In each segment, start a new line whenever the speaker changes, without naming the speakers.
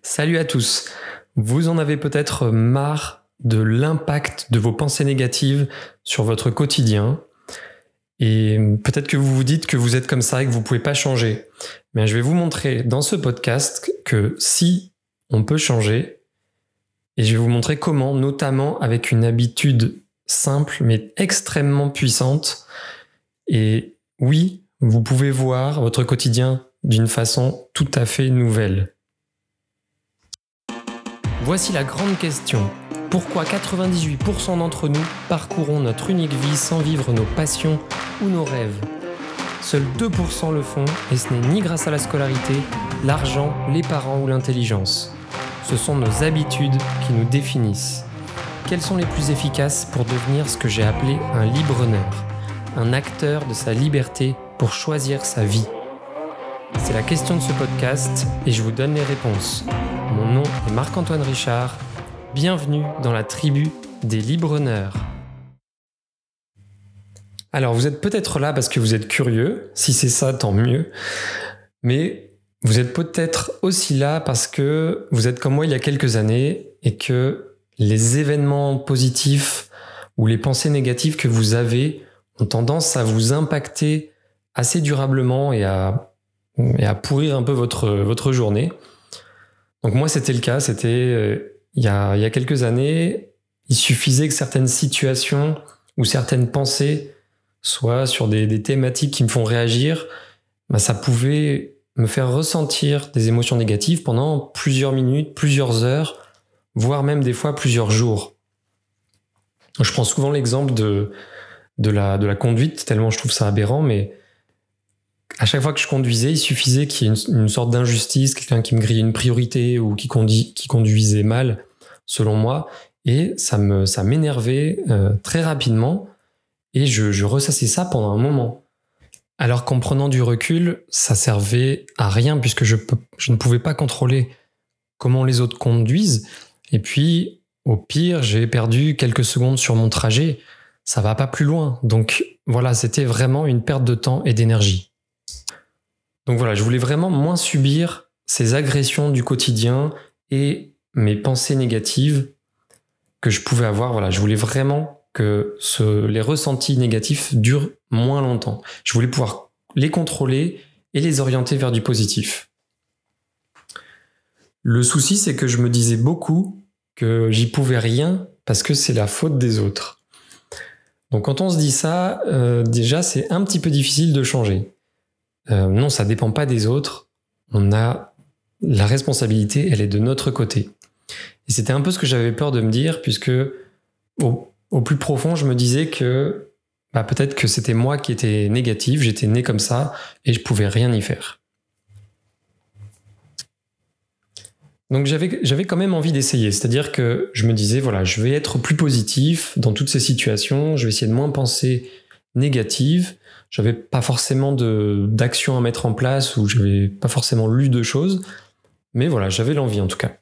Salut à tous. Vous en avez peut-être marre de l'impact de vos pensées négatives sur votre quotidien. Et peut-être que vous vous dites que vous êtes comme ça et que vous ne pouvez pas changer. Mais je vais vous montrer dans ce podcast que si on peut changer, et je vais vous montrer comment, notamment avec une habitude simple mais extrêmement puissante. Et oui, vous pouvez voir votre quotidien d'une façon tout à fait nouvelle. Voici la grande question. Pourquoi 98% d'entre nous parcourons notre unique vie sans vivre nos passions ou nos rêves? Seuls 2% le font et ce n'est ni grâce à la scolarité, l'argent, les parents ou l'intelligence. Ce sont nos habitudes qui nous définissent. Quelles sont les plus efficaces pour devenir ce que j'ai appelé un libre-honneur, un acteur de sa liberté pour choisir sa vie C'est la question de ce podcast et je vous donne les réponses. Mon nom est Marc-Antoine Richard. Bienvenue dans la tribu des Libreneurs. Alors, vous êtes peut-être là parce que vous êtes curieux. Si c'est ça, tant mieux. Mais vous êtes peut-être aussi là parce que vous êtes comme moi il y a quelques années et que les événements positifs ou les pensées négatives que vous avez ont tendance à vous impacter assez durablement et à, pourrir un peu votre journée. Donc moi, c'était le cas. C'était euh, il, y a, y a quelques années. Il suffisait que certaines situations ou certaines pensées soient sur des, des thématiques qui me font réagir. Bah, ça pouvait me faire ressentir des émotions négatives pendant plusieurs minutes, plusieurs heures, voire même des fois plusieurs jours. Je prends souvent l'exemple de, de, la, de la conduite, tellement je trouve ça aberrant, mais à chaque fois que je conduisais, il suffisait qu'il y ait une, sorte d'injustice, quelqu'un qui me grillait une priorité ou qui, qui conduisait mal, selon moi, et ça me ça m'énervait euh, très rapidement, et je, je ressassais ça pendant un moment. Alors qu'en prenant du recul, ça servait à rien puisque je, je ne pouvais pas contrôler comment les autres conduisent. Et puis, au pire, j'ai perdu quelques secondes sur mon trajet. Ça va pas plus loin. Donc voilà, c'était vraiment une perte de temps et d'énergie. Donc voilà, je voulais vraiment moins subir ces agressions du quotidien et mes pensées négatives que je pouvais avoir. Voilà, je voulais vraiment que les ressentis négatifs durent moins longtemps. Je voulais pouvoir les contrôler et les orienter vers du positif. Le souci, c'est que je me disais beaucoup que j'y pouvais rien parce que c'est la faute des autres. Donc quand on se dit ça, euh, déjà c'est un petit peu difficile de changer. Euh, non, ça dépend pas des autres. On a la responsabilité, elle est de notre côté. Et c'était un peu ce que j'avais peur de me dire, puisque au, plus profond, je me disais que bah, peut-être que c'était moi qui étais négatif, j'étais né comme ça, et je pouvais rien y faire. Donc j'avais, j'avais quand même envie d'essayer, c'est-à-dire que je me disais, voilà, je vais être plus positif dans toutes ces situations, je vais essayer de moins penser négative, j'avais pas forcément d'action à mettre en place ou j'avais pas forcément lu de choses, mais voilà, j'avais l'envie en tout cas.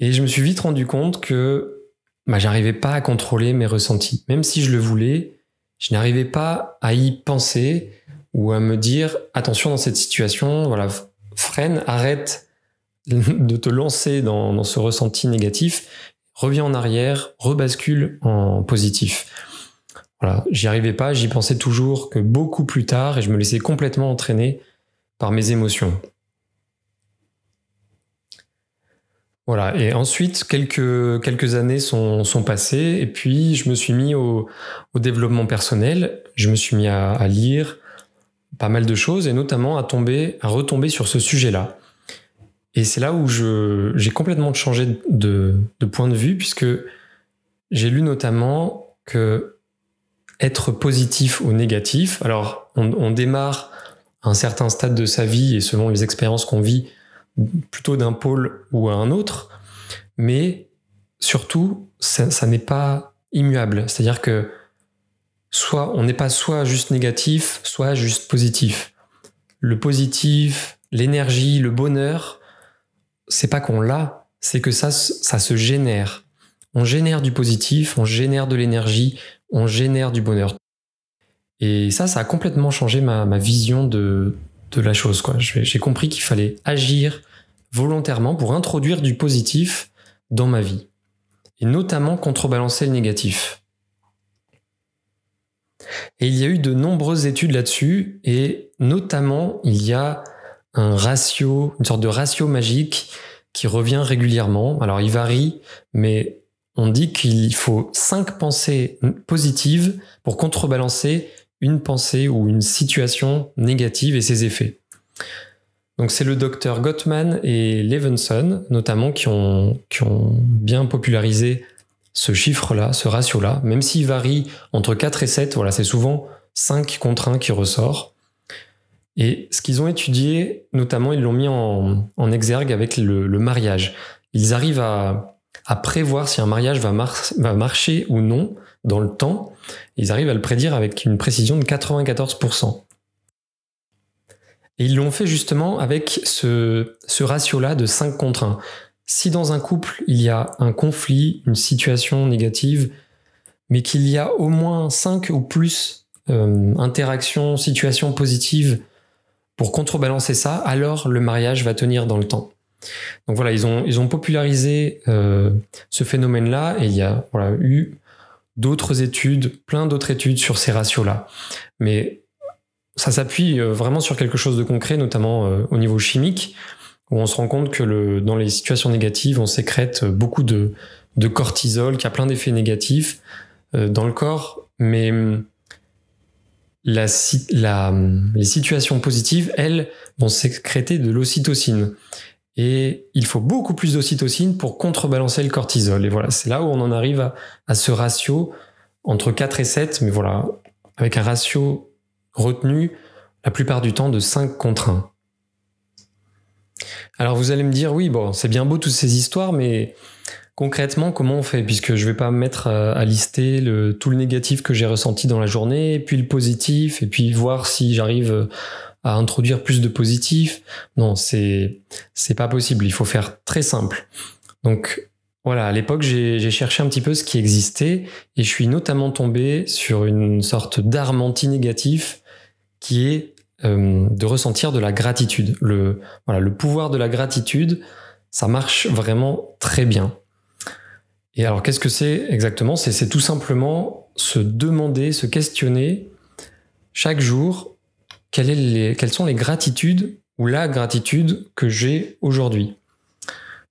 Et je me suis vite rendu compte que bah, j'arrivais pas à contrôler mes ressentis, même si je le voulais, je n'arrivais pas à y penser ou à me dire attention dans cette situation, voilà, freine, arrête de te lancer dans, dans ce ressenti négatif, reviens en arrière, rebascule en positif. Voilà, j'y arrivais pas, j'y pensais toujours que beaucoup plus tard et je me laissais complètement entraîner par mes émotions. Voilà, et ensuite, quelques, quelques années sont, sont passées, et puis je me suis mis au, développement personnel, je me suis mis à, lire pas mal de choses, et notamment à tomber, à retomber sur ce sujet-là. Et c'est là où j'ai complètement changé de point de vue, puisque j'ai lu notamment que être positif ou négatif. Alors, on, démarre à un certain stade de sa vie et selon les expériences qu'on vit, plutôt d'un pôle ou à un autre, mais surtout, ça, n'est pas immuable. C'est-à-dire que soit on n'est pas soit juste négatif, soit juste positif. Le positif, l'énergie, le bonheur, c'est pas qu'on l'a, c'est que ça, ça se génère. On génère du positif, on génère de l'énergie, on génère du bonheur. Et ça, ça a complètement changé ma, vision de, la chose. J'ai compris qu'il fallait agir volontairement pour introduire du positif dans ma vie, et notamment contrebalancer le négatif. Et il y a eu de nombreuses études là-dessus, et notamment il y a un ratio, une sorte de ratio magique qui revient régulièrement. Alors il varie, mais on dit qu'il faut cinq pensées positives pour contrebalancer une pensée ou une situation négative et ses effets. Donc c'est le docteur Gottman et Levenson notamment qui ont, qui ont bien popularisé ce chiffre-là, ce ratio-là, même s'il varie entre 4 et 7, voilà, c'est souvent 5 contre 1 qui ressort. Et ce qu'ils ont étudié, notamment, ils l'ont mis en, exergue avec le, mariage. Ils arrivent à, prévoir si un mariage va, marcher ou non dans le temps. Ils arrivent à le prédire avec une précision de 94%. Et ils l'ont fait justement avec ce, ce ratio-là de 5 contre 1. Si dans un couple, il y a un conflit, une situation négative, mais qu'il y a au moins 5 ou plus euh, interactions, situations positives pour contrebalancer ça, alors le mariage va tenir dans le temps. Donc voilà, ils ont, ils ont popularisé euh, ce phénomène-là et il y a voilà, eu d'autres études, plein d'autres études sur ces ratios-là. Mais ça s'appuie euh, vraiment sur quelque chose de concret, notamment euh, au niveau chimique, où on se rend compte que le, dans les situations négatives, on sécrète beaucoup de, de cortisol, qui a plein d'effets négatifs dans le corps, mais hum, la, la, hum, les situations positives, elles, vont sécréter de l'ocytocine. Et il faut beaucoup plus d'ocytocine pour contrebalancer le cortisol. Et voilà, c'est là où on en arrive à, ce ratio entre 4 et 7, mais voilà, avec un ratio retenu la plupart du temps de 5 contre 1. Alors vous allez me dire, oui, bon, c'est bien beau toutes ces histoires, mais concrètement, comment on fait? Puisque je vais pas me mettre à, lister tout le négatif que j'ai ressenti dans la journée, puis le positif, et puis voir si j'arrive à introduire plus de positif. Non, c'est c'est pas possible. Il faut faire très simple. Donc voilà, à l'époque, j'ai cherché un petit peu ce qui existait et je suis notamment tombé sur une sorte d'arme anti-négatif qui est euh, de ressentir de la gratitude. Le, voilà, le pouvoir de la gratitude, ça marche vraiment très bien. Et alors, qu'est-ce que c'est exactement? C'est tout simplement se demander, se questionner chaque jour quelles, les, quelles sont les gratitudes ou la gratitude que j'ai aujourd'hui?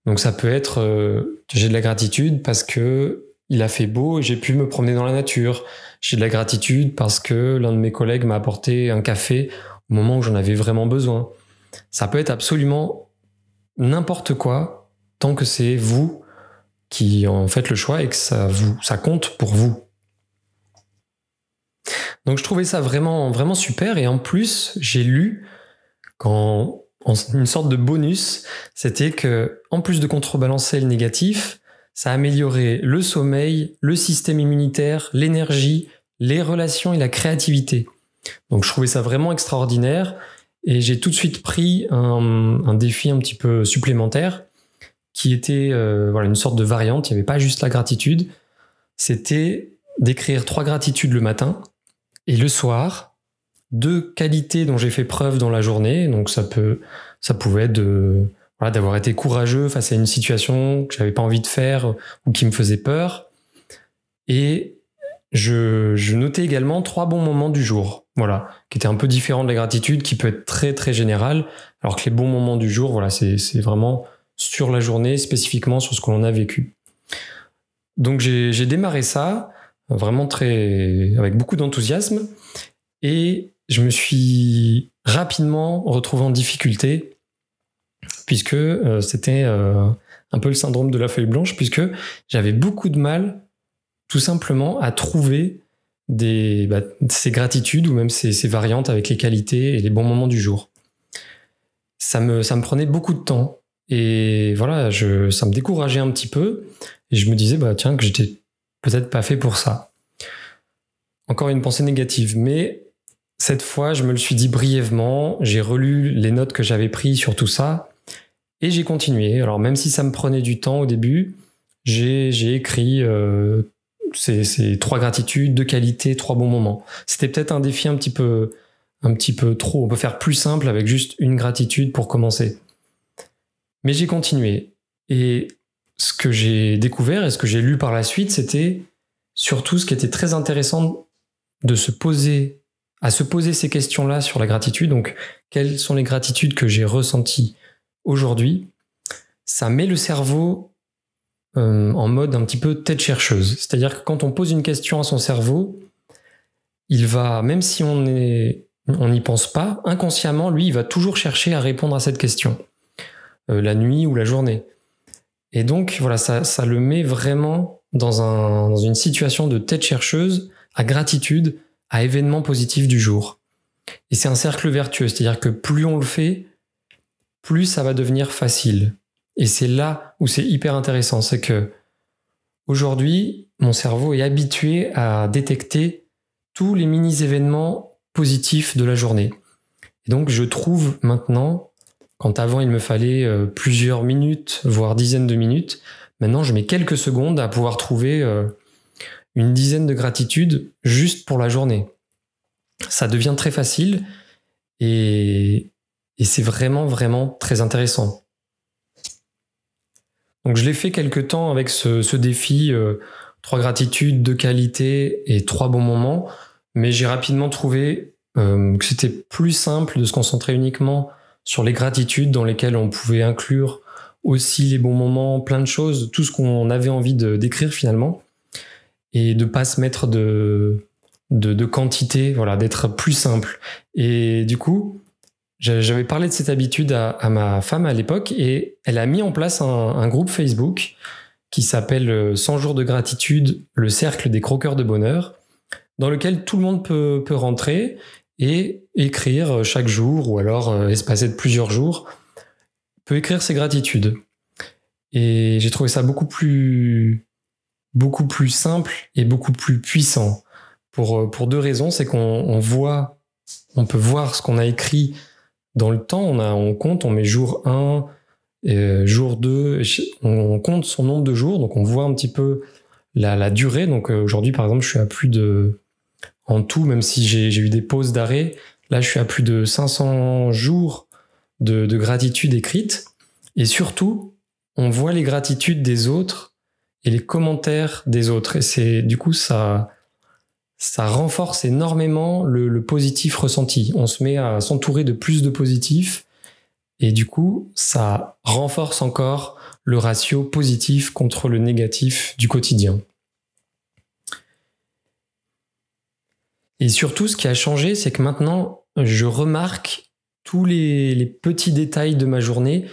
Donc ça peut être euh, j'ai de la gratitude parce que il a fait beau et j'ai pu me promener dans la nature. J'ai de la gratitude parce que l'un de mes collègues m'a apporté un café au moment où j'en avais vraiment besoin. Ça peut être absolument n'importe quoi tant que c'est vous qui en faites le choix et que ça vous ça compte pour vous. Donc je trouvais ça vraiment vraiment super et en plus, j'ai lu quand une sorte de bonus, c'était que en plus de contrebalancer le négatif, ça a amélioré le sommeil, le système immunitaire, l'énergie, les relations et la créativité. Donc je trouvais ça vraiment extraordinaire et j'ai tout de suite pris un, défi un petit peu supplémentaire qui était euh, voilà une sorte de variante. Il n'y avait pas juste la gratitude, c'était d'écrire trois gratitudes le matin et le soir deux qualités dont j'ai fait preuve dans la journée. Donc ça peut ça pouvait être de d'avoir été courageux face à une situation que j'avais pas envie de faire ou qui me faisait peur. Et je, notais également trois bons moments du jour, voilà, qui étaient un peu différents de la gratitude, qui peut être très très général, alors que les bons moments du jour, voilà, c'est vraiment sur la journée, spécifiquement sur ce que l'on a vécu. Donc j'ai démarré ça vraiment très avec beaucoup d'enthousiasme. Et je me suis rapidement retrouvé en difficulté puisque euh, c'était euh, un peu le syndrome de la feuille blanche, puisque j'avais beaucoup de mal tout simplement à trouver bah, ces gratitudes ou même ces, variantes avec les qualités et les bons moments du jour. Ça me, ça me prenait beaucoup de temps. Et voilà, ça me décourageait un petit peu. Et je me disais, bah tiens, que j'étais peut-être pas fait pour ça. Encore une pensée négative, mais cette fois, je me le suis dit brièvement, j'ai relu les notes que j'avais prises sur tout ça et j'ai continué. Alors même si ça me prenait du temps au début, j'ai écrit euh, ces, trois gratitudes, deux qualités, trois bons moments. C'était peut-être un défi un petit peu un petit peu trop. On peut faire plus simple avec juste une gratitude pour commencer. Mais j'ai continué. Et ce que j'ai découvert et ce que j'ai lu par la suite, c'était surtout ce qui était très intéressant de se à se poser ces questions-là sur la gratitude. Donc, quelles sont les gratitudes que j'ai ressenties aujourd'hui? Ça met le cerveau euh, en mode un petit peu tête chercheuse. C'est-à-dire que quand on pose une question à son cerveau, il va, même si on n'y pense pas, inconsciemment, lui, il va toujours chercher à répondre à cette question, euh, la nuit ou la journée. Et donc, voilà, ça, le met vraiment dans, dans une situation de tête chercheuse, à gratitude, à événements positifs du jour. Et c'est un cercle vertueux, c'est-à-dire que plus on le fait, plus ça va devenir facile. Et c'est là où c'est hyper intéressant, c'est que aujourd'hui, mon cerveau est habitué à détecter tous les mini-événements positifs de la journée. Et donc je trouve maintenant, quand avant il me fallait euh, plusieurs minutes, voire dizaines de minutes, maintenant je mets quelques secondes à pouvoir trouver euh, une dizaine de gratitudes juste pour la journée. Ça devient très facile et, c'est vraiment, vraiment très intéressant. Donc je l'ai fait quelques temps avec ce, défi, euh, trois gratitudes, deux qualités et trois bons moments, mais j'ai rapidement trouvé que c'était plus simple de se concentrer uniquement sur les gratitudes dans lesquelles on pouvait inclure aussi les bons moments, plein de choses, tout ce qu'on avait envie de d'écrire finalement et de pas se mettre de, de, quantité, voilà, d'être plus simple. Et du coup, j'avais parlé de cette habitude à, ma femme à l'époque et elle a mis en place un, groupe Facebook qui s'appelle 100 jours de gratitude, le cercle des croqueurs de bonheur, dans lequel tout le monde peut, peut rentrer et écrire chaque jour ou alors euh, espacer de plusieurs jours, peut écrire ses gratitudes. Et j'ai trouvé ça beaucoup plus beaucoup plus simple et beaucoup plus puissant. Pour, euh, pour deux raisons, c'est qu'on voit, on peut voir ce qu'on a écrit dans le temps. On, a, on compte, on met jour 1, euh, jour 2, on compte son nombre de jours, donc on voit un petit peu la, la durée. Donc aujourd'hui, par exemple, je suis à plus de, en tout, même si j'ai eu des pauses d'arrêt, là, je suis à plus de 500 jours de, de gratitude écrite. Et surtout, on voit les gratitudes des autres et les commentaires des autres. Et c'est du coup ça ça renforce énormément le, positif ressenti. On se met à s'entourer de plus de positifs et du coup ça renforce encore le ratio positif contre le négatif du quotidien. Et surtout, ce qui a changé, c'est que maintenant, je remarque tous les, petits détails de ma journée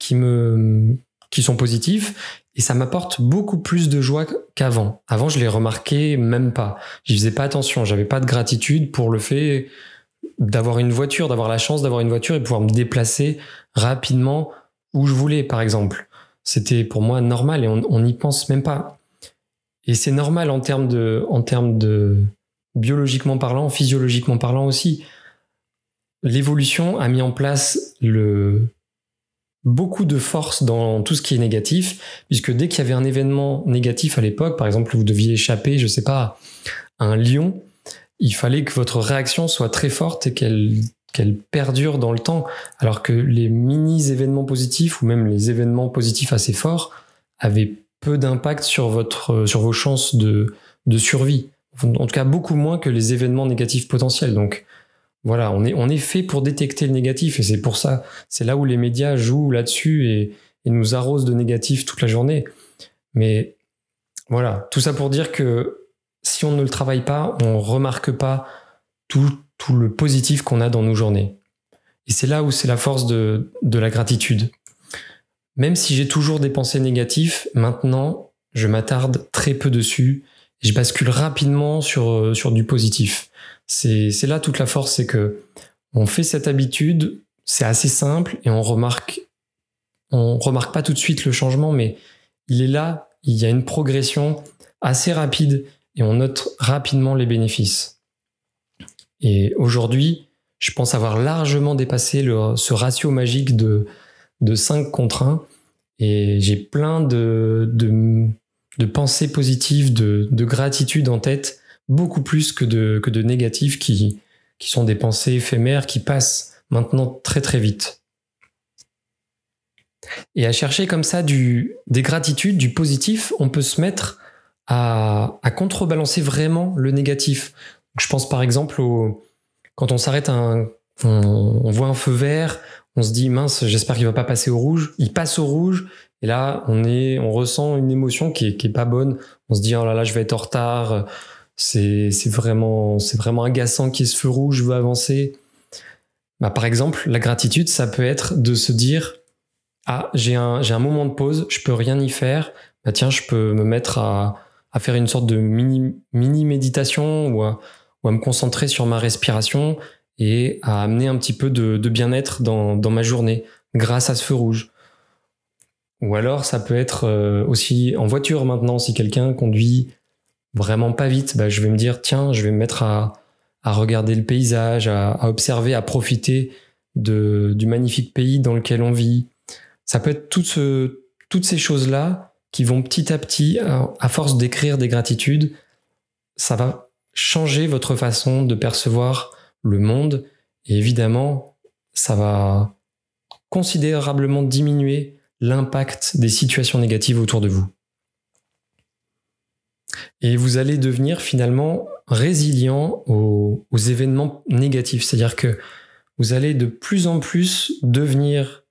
qui me qui sont positifs et ça m'apporte beaucoup plus de joie qu'avant. Avant, je les remarquais même pas. J'y faisais pas attention. J'avais pas de gratitude pour le fait d'avoir une voiture, d'avoir la chance d'avoir une voiture et pouvoir me déplacer rapidement où je voulais, par exemple. C'était pour moi normal et on n'y pense même pas. Et c'est normal en termes de, en termes de biologiquement parlant, physiologiquement parlant aussi. L'évolution a mis en place beaucoup de force dans tout ce qui est négatif, puisque dès qu'il y avait un événement négatif à l'époque, par exemple, vous deviez échapper, je sais pas, à un lion, il fallait que votre réaction soit très forte et qu'elle perdure dans le temps, alors que les mini événements positifs ou même les événements positifs assez forts avaient peu d'impact sur sur vos chances de survie. En tout cas, beaucoup moins que les événements négatifs potentiels. Donc, voilà, on est, fait pour détecter le négatif et c'est pour ça, c'est là où les médias jouent là-dessus et, nous arrosent de négatif toute la journée. Mais voilà, tout ça pour dire que si on ne le travaille pas, on remarque pas tout, tout le positif qu'on a dans nos journées. Et c'est là où c'est la force de, la gratitude. Même si j'ai toujours des pensées négatives, maintenant, je m'attarde très peu dessus je bascule rapidement sur, sur du positif. C'est là toute la force, c'est que on fait cette habitude, c'est assez simple et on remarque, on remarque pas tout de suite le changement, mais il est là, il y a une progression assez rapide et on note rapidement les bénéfices. Et aujourd'hui, je pense avoir largement dépassé ce ratio magique de, de 5 contre 1 et j'ai plein de, de, pensées positives, de, de gratitude en tête beaucoup plus que de, que de négatifs qui, sont des pensées éphémères qui passent maintenant très très vite. Et à chercher comme ça des gratitudes, du positif, on peut se mettre à, contrebalancer vraiment le négatif. je pense par exemple au, quand on s'arrête un, on, voit un feu vert, on se dit mince, j'espère qu'il va pas passer au rouge. Il passe au rouge et là on est, on ressent une émotion qui est, pas bonne. On se dit oh là là, je vais être en retard. C'est, c'est vraiment, c'est vraiment agaçant qu'il y ait ce feu rouge, je veux avancer. Bah, par exemple, la gratitude, ça peut être de se dire ah j'ai un, j'ai un moment de pause, je peux rien y faire. Bah tiens, je peux me mettre à, à faire une sorte de mini, mini méditation ou à, ou à me concentrer sur ma respiration et à amener un petit peu de, bien-être dans, ma journée grâce à ce feu rouge. Ou alors ça peut être euh, aussi en voiture maintenant, si quelqu'un conduit vraiment pas vite, bah, je vais me dire tiens, je vais me mettre à, regarder le paysage, à, observer, à profiter de, du magnifique pays dans lequel on vit. Ça peut être toutes ces choses-là qui vont petit à petit, à force d'écrire des gratitudes, ça va changer votre façon de percevoir le monde. Et évidemment, ça va considérablement diminuer l'impact des situations négatives autour de vous. Et vous allez devenir finalement résilient aux, événements négatifs. C'est-à-dire que vous allez de plus en plus devenir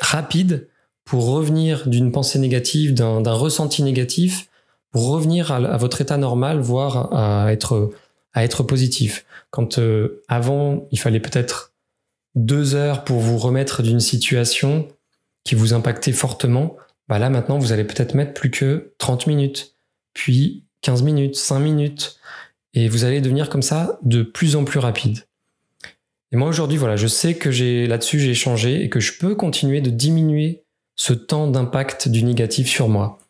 rapide pour revenir d'une pensée négative, d'un ressenti négatif, pour revenir à, votre état normal, voire à être, positif. Quand euh, avant, il fallait peut-être deux heures pour vous remettre d'une situation qui vous impactait fortement, bah là maintenant, vous allez peut-être mettre plus que 30 minutes, puis 15 minutes, 5 minutes, et vous allez devenir comme ça de plus en plus rapide. Et moi aujourd'hui, voilà, je sais que j'ai là-dessus j'ai changé et que je peux continuer de diminuer ce temps d'impact du négatif sur moi.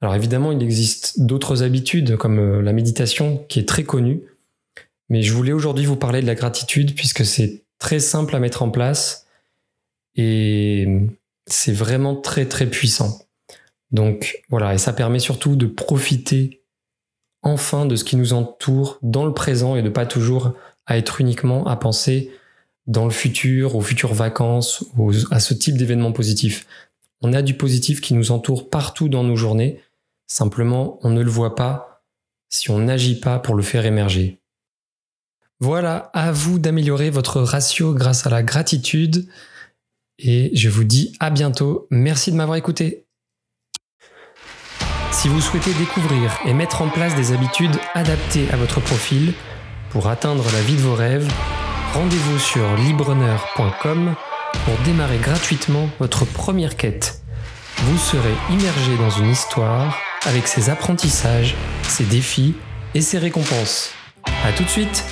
Alors évidemment, il existe d'autres habitudes comme euh, la méditation qui est très connue, mais je voulais aujourd'hui vous parler de la gratitude puisque c'est très simple à mettre en place et c'est vraiment très très puissant. Donc voilà, et ça permet surtout de profiter enfin de ce qui nous entoure dans le présent et de pas toujours à être uniquement à penser dans le futur, aux futures vacances, à ce type d'événements positifs. On a du positif qui nous entoure partout dans nos journées, simplement on ne le voit pas si on n'agit pas pour le faire émerger. Voilà, à vous d'améliorer votre ratio grâce à la gratitude. Et je vous dis à bientôt. Merci de m'avoir écouté. Si vous souhaitez découvrir et mettre en place des habitudes adaptées à votre profil pour atteindre la vie de vos rêves, rendez-vous sur libreneur.com pour démarrer gratuitement votre première quête. Vous serez immergé dans une histoire avec ses apprentissages, ses défis et ses récompenses. A tout de suite